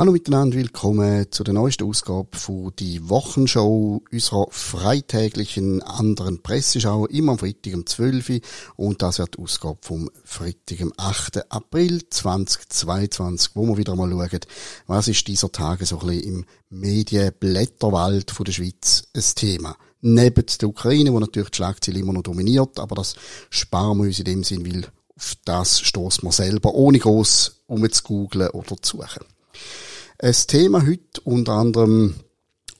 Hallo miteinander, willkommen zu der neuesten Ausgabe von die Wochenshow unserer freitäglichen anderen Presseschau, immer am Freitag um 12 Uhr und das wird die Ausgabe vom Freitag am 8. April 2022, wo wir wieder mal schauen, was ist dieser Tage so ein bisschen im Medienblätterwald der Schweiz ein Thema. Neben der Ukraine, wo natürlich die Schlagzeile immer noch dominiert, aber das sparen wir uns in dem Sinn, weil auf das stoßen wir selber, ohne groß umzugoogeln oder zu suchen. Ein Thema heute unter anderem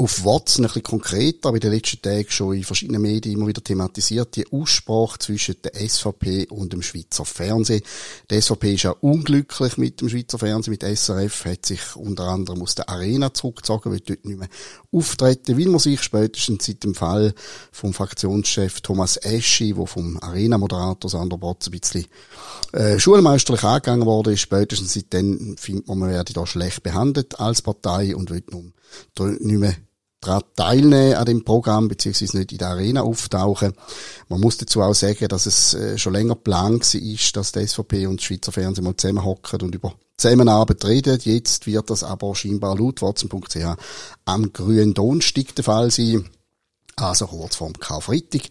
auf Watson ein bisschen konkreter, aber in den letzten Tagen schon in verschiedenen Medien immer wieder thematisiert, die Aussprache zwischen der SVP und dem Schweizer Fernsehen. Die SVP ist ja unglücklich mit dem Schweizer Fernsehen, mit SRF, hat sich unter anderem aus der Arena zurückgezogen, will dort nicht mehr auftreten, weil man sich spätestens seit dem Fall vom Fraktionschef Thomas Eschi, wo vom Arena-Moderator Sandro Botz ein bisschen äh, schulmeisterlich angegangen wurde, spätestens seitdem findet man, man werde da schlecht behandelt als Partei und will nun nicht mehr daran teilnehmen an dem Programm, beziehungsweise nicht in der Arena auftauchen. Man muss dazu auch sagen, dass es äh, schon länger geplant ist, dass die SVP und das Schweizer Fernsehen mal zusammenhocken und über Zusammenarbeit reden. Jetzt wird das aber scheinbar laut Watson.ch am grünen Donnerstag der Fall sein. Also kurz vorm Karfreitag.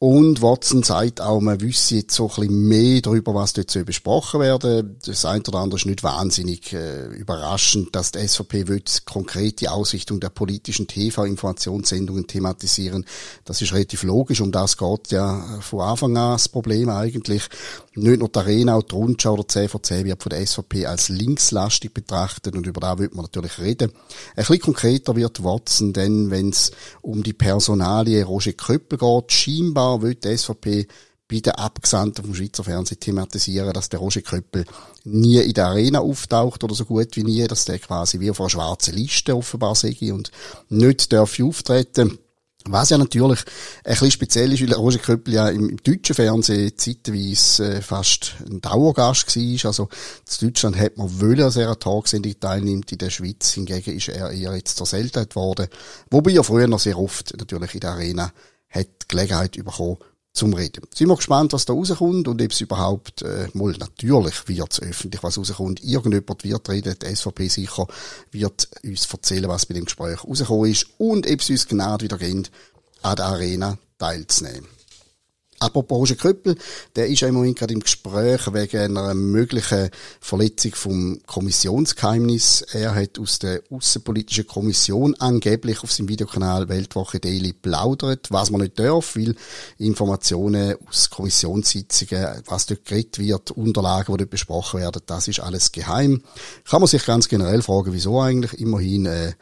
Und Watson sagt auch, man wüsste jetzt so ein bisschen mehr darüber, was dort so besprochen werden. Das eine oder andere ist nicht wahnsinnig äh, überraschend, dass die SVP will konkret die Ausrichtung der politischen TV-Informationssendungen thematisieren. Das ist relativ logisch, um das geht ja von Anfang an das Problem eigentlich. Nicht nur die Arena, auch die Rundschau oder 10 vor 10 wird von der SVP als linkslastig betrachtet und über da wird man natürlich reden. Ein bisschen konkreter wird Watson denn, wenn es um die Personalie Roger Köppel geht, scheinbar will die SVP bei den Abgesandten vom Schweizer Fernsehen thematisieren, dass der Roger Köppel nie in der Arena auftaucht oder so gut wie nie, dass der quasi wie auf einer schwarzen Liste offenbar sei und nicht darf auftreten. Was ja natürlich ein bisschen speziell ist, weil Roger Köppel ja im, deutschen Fernsehen zeitweise äh, fast ein Dauergast war. Also in Deutschland hat man wollen, dass er an Tagsendung teilnimmt. In der Schweiz hingegen ist er eher jetzt zur Seltenheit geworden. Wobei er früher noch sehr oft natürlich in der Arena hat Gelegenheit bekommen, zum Reden. Sind wir gespannt, was da rauskommt und ob es überhaupt, äh, mal natürlich wird es öffentlich, was rauskommt. Irgendjemand wird reden, die SVP sicher wird uns erzählen, was bei dem Gespräch rausgekommen ist und ob es uns genau wieder geht, an der Arena teilzunehmen. Apropos Roger Köppel, der ist ja im Moment gerade im Gespräch wegen einer möglichen Verletzung vom Kommissionsgeheimnis. Er hat aus der Außenpolitischen Kommission angeblich auf seinem Videokanal Weltwoche Daily plaudert, was man nicht darf, weil Informationen aus Kommissionssitzungen, was dort geredet wird, Unterlagen, die dort besprochen werden, das ist alles geheim. Kann man sich ganz generell fragen, wieso eigentlich immerhin äh,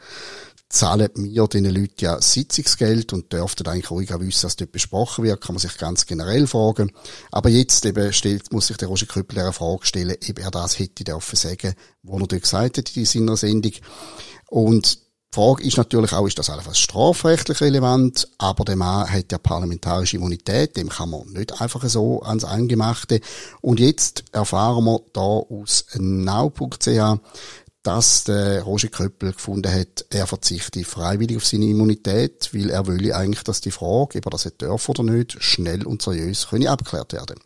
zahlen wir diesen Leuten ja Sitzungsgeld und dürften eigentlich ruhig auch wissen, was dort besprochen wird, kann man sich ganz generell fragen. Aber jetzt eben stellt, muss sich der Roger Krüppel eine Frage stellen, ob er das hätte dürfen sagen, wo er dort gesagt hat in seiner Sendung. Und die Frage ist natürlich auch, ist das alles strafrechtlich relevant? Aber der Mann hat ja parlamentarische Immunität, dem kann man nicht einfach so ans Eingemachte. Und jetzt erfahren wir da aus now.ch, dass der Roger Köppel gefunden hat, er verzichte freiwillig auf seine Immunität, weil er will eigentlich, dass die Frage, ob er das hat oder nicht, schnell und seriös abgeklärt werden.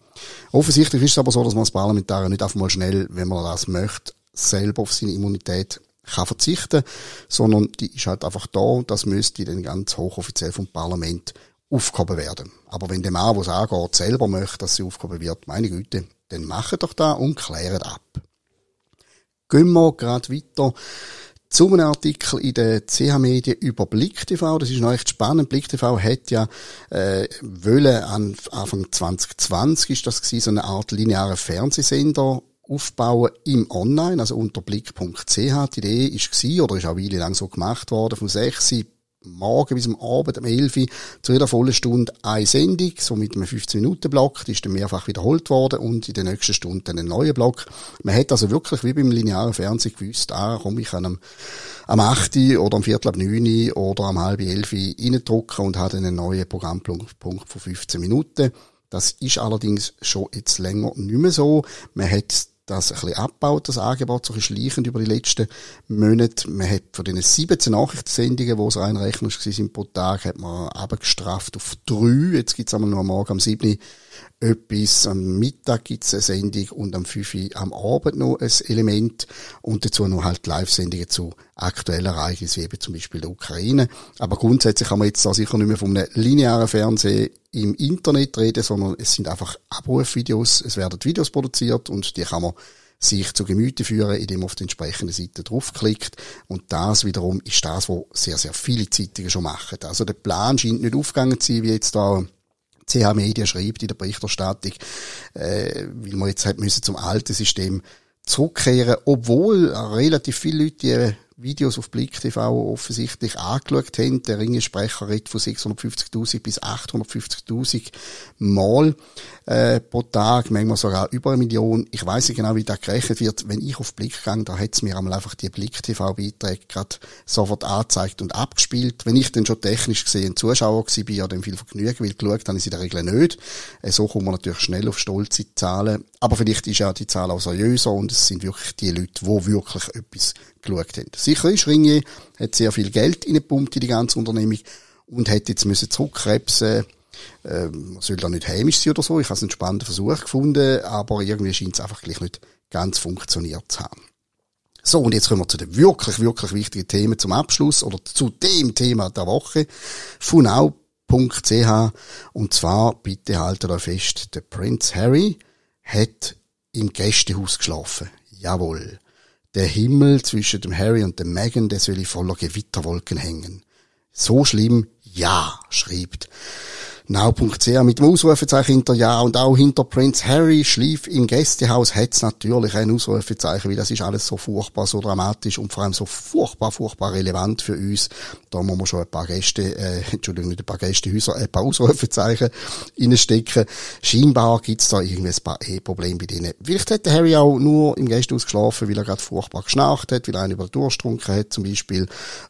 Offensichtlich ist es aber so, dass man als Parlamentarier nicht einfach mal schnell, wenn man das möchte, selber auf seine Immunität kann verzichten, sondern die ist halt einfach da und das müsste dann ganz hochoffiziell vom Parlament aufgehoben werden. Aber wenn der Mann, der es angeht, selber möchte, dass sie aufgehoben wird, meine Güte, dann machen doch da und klären ab. Gehen wir gerade weiter zu einem Artikel in der CH Medien über Blick TV. Das ist noch echt spannend. Blick TV hat ja äh, wollen an Anfang 2020 ist das gewesen, so eine Art lineare Fernsehsender aufbauen im Online, also unter blick.ch. Die Idee ist gewesen, oder ist auch eine Weile lang so gemacht worden, von 6 Morgen bis am Abend um 11 Uhr zu jeder vollen Stunde eine Sendung, so mit einem 15-Minuten-Block, die ist dann mehrfach wiederholt worden und in der nächsten Stunde dann ein neuer Block. Man hat also wirklich wie beim linearen Fernsehen gewusst, ah, komm, ich kann am, am 8 oder am Viertel ab 9 oder am halb 11 reindrücken und hat einen neuen Programmpunkt von 15 Minuten. Das ist allerdings schon jetzt länger nicht mehr so. Man hat das ein bisschen abgebaut, das Angebot, so ein bisschen schleichend über die letzten Monate. Man hat von den 17 Nachrichtensendungen, die es rein rechnerisch sind pro Tag, hat man abgestraft auf drei. Jetzt gibt's einmal noch am Morgen am 7 etwas. Am Mittag gibt's eine Sendung und am 5 Uhr am Abend noch ein Element und dazu noch halt Live-Sendungen zu aktuellen Ereignissen, wie eben zum Beispiel der Ukraine. Aber grundsätzlich kann man jetzt da sicher nicht mehr von einem linearen Fernsehen im Internet reden, sondern es sind einfach Abrufvideos, es werden Videos produziert und die kann man sich zu Gemüte führen, indem man auf die entsprechende Seite draufklickt. Und das wiederum ist das, was sehr, sehr viele Zeitungen schon machen. Also der Plan scheint nicht aufgegangen zu sein, wie jetzt da CH Media schreibt in der Berichterstattung, äh, weil man jetzt halt müssen zum alten System zurückkehren, obwohl relativ viele Leute Videos auf Blick TV offensichtlich angeschaut haben. Der Ringensprecher redet von 650.000 bis 850.000 Mal äh, pro Tag, manchmal sogar über eine Million. Ich weiß nicht genau, wie das gerechnet wird. Wenn ich auf Blick gehe, da hat es mir einmal einfach die Blick TV-Beiträge gerade sofort angezeigt und abgespielt. Wenn ich dann schon technisch gesehen Zuschauer gewesen bin, ja dann viel Vergnügen, weil geschaut habe ich in der Regel nicht. Äh, so kommt man natürlich schnell auf stolze Zahlen. Aber vielleicht ist ja die Zahl auch seriöser und es sind wirklich die Leute, die wirklich etwas geschaut haben. Sicher ist, Ringier hat sehr viel Geld in in die ganze Unternehmung und hat jetzt müssen zurückkrebsen ähm, soll da nicht heimisch sein oder so. Ich habe einen spannenden Versuch gefunden, aber irgendwie scheint es einfach gleich nicht ganz funktioniert zu haben. So, und jetzt kommen wir zu den wirklich, wirklich wichtigen Themen zum Abschluss oder zu dem Thema der Woche. Funau.ch und zwar, bitte haltet euch fest, der Prince Harry hat im Gästehaus geschlafen. Jawohl der Himmel zwischen dem Harry und dem Meghan, der soll voller Gewitterwolken hängen. So schlimm? Ja, schreibt Now.ch mit dem Ausrufezeichen hinter Ja und auch hinter Prince Harry schlief im Gästehaus hat's natürlich ein Ausrufezeichen, weil das ist alles so furchtbar, so dramatisch und vor allem so furchtbar, furchtbar relevant für uns. Da muss man schon ein paar Gäste, äh, Entschuldigung, nicht ein paar Gästehäuser, ein paar Ausrufezeichen reinstecken. Scheinbar gibt's da irgendwie ein paar E-Probleme bei denen. Vielleicht hätte Harry auch nur im Gästehaus geschlafen, weil er gerade furchtbar geschnarcht hat, weil er einen über den Durst getrunken hat zum Beispiel.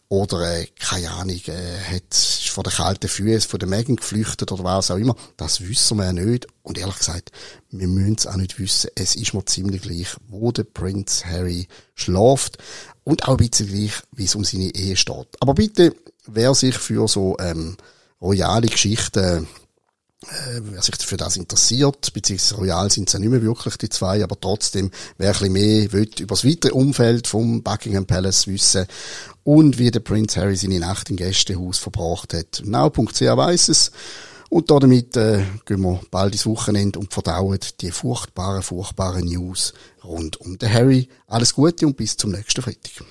Oder, äh, keine Ahnung, äh, hat von den kalten Füßen von der Megan geflüchtet oder was auch immer. Das wissen wir ja nicht. Und ehrlich gesagt, wir müssen es auch nicht wissen. Es ist mir ziemlich gleich, wo der Prinz Harry schläft. Und auch ein bisschen gleich, wie es um seine Ehe steht. Aber bitte, wer sich für so, ähm, royale Geschichten äh, wer sich für das interessiert, beziehungsweise Royal sind es ja nicht mehr wirklich die zwei, aber trotzdem, wer ein bisschen mehr will über das weitere Umfeld vom Buckingham Palace wissen und wie der Prince Harry seine Nacht im Gästehaus verbracht hat. Now.ch weiss es. Und damit äh, gehen wir bald ins Wochenende und verdauen die furchtbaren, furchtbaren News rund um den Harry. Alles Gute und bis zum nächsten Freitag.